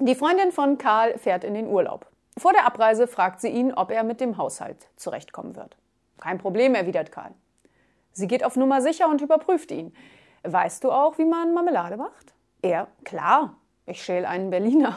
Die Freundin von Karl fährt in den Urlaub. Vor der Abreise fragt sie ihn, ob er mit dem Haushalt zurechtkommen wird. Kein Problem, erwidert Karl. Sie geht auf Nummer sicher und überprüft ihn. Weißt du auch, wie man Marmelade macht? Er, klar, ich schäle einen Berliner.